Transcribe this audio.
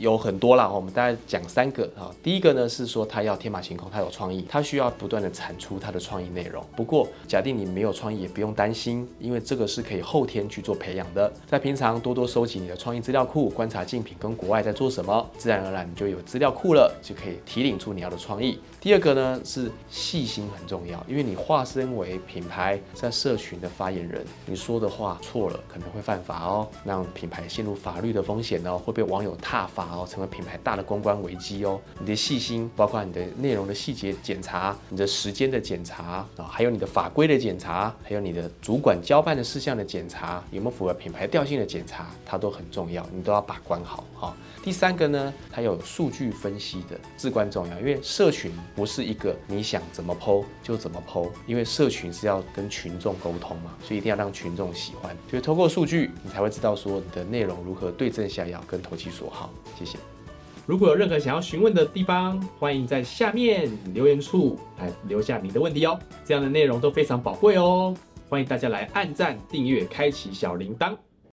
有很多啦，我们大概讲三个啊。第一个呢是说他要天马行空，他有创意，他需要不断的产出他的创意内容。不过假定你没有创意，也不用担心，因为这个是可以后天去做培养的。在平常多多收集你的创意资料库，观察竞品跟国外在做什么，自然而然你就有资料库了，就可以提领出你要的创意。第二个呢是细心很重要，因为你化身为品牌在社群的发言人，你说的话错了可能会犯法哦，让品牌陷入法律的风险哦，会被网友踏伐。然后成为品牌大的公关危机哦。你的细心，包括你的内容的细节检查，你的时间的检查啊，还有你的法规的检查，还有你的主管交办的事项的检查，有没有符合品牌调性的检查，它都很重要，你都要把关好哈。第三个呢，它有数据分析的至关重要，因为社群不是一个你想怎么剖就怎么剖，因为社群是要跟群众沟通嘛，所以一定要让群众喜欢，所以透过数据，你才会知道说你的内容如何对症下药，跟投其所好。谢谢。如果有任何想要询问的地方，欢迎在下面留言处来留下你的问题哦。这样的内容都非常宝贵哦，欢迎大家来按赞、订阅、开启小铃铛。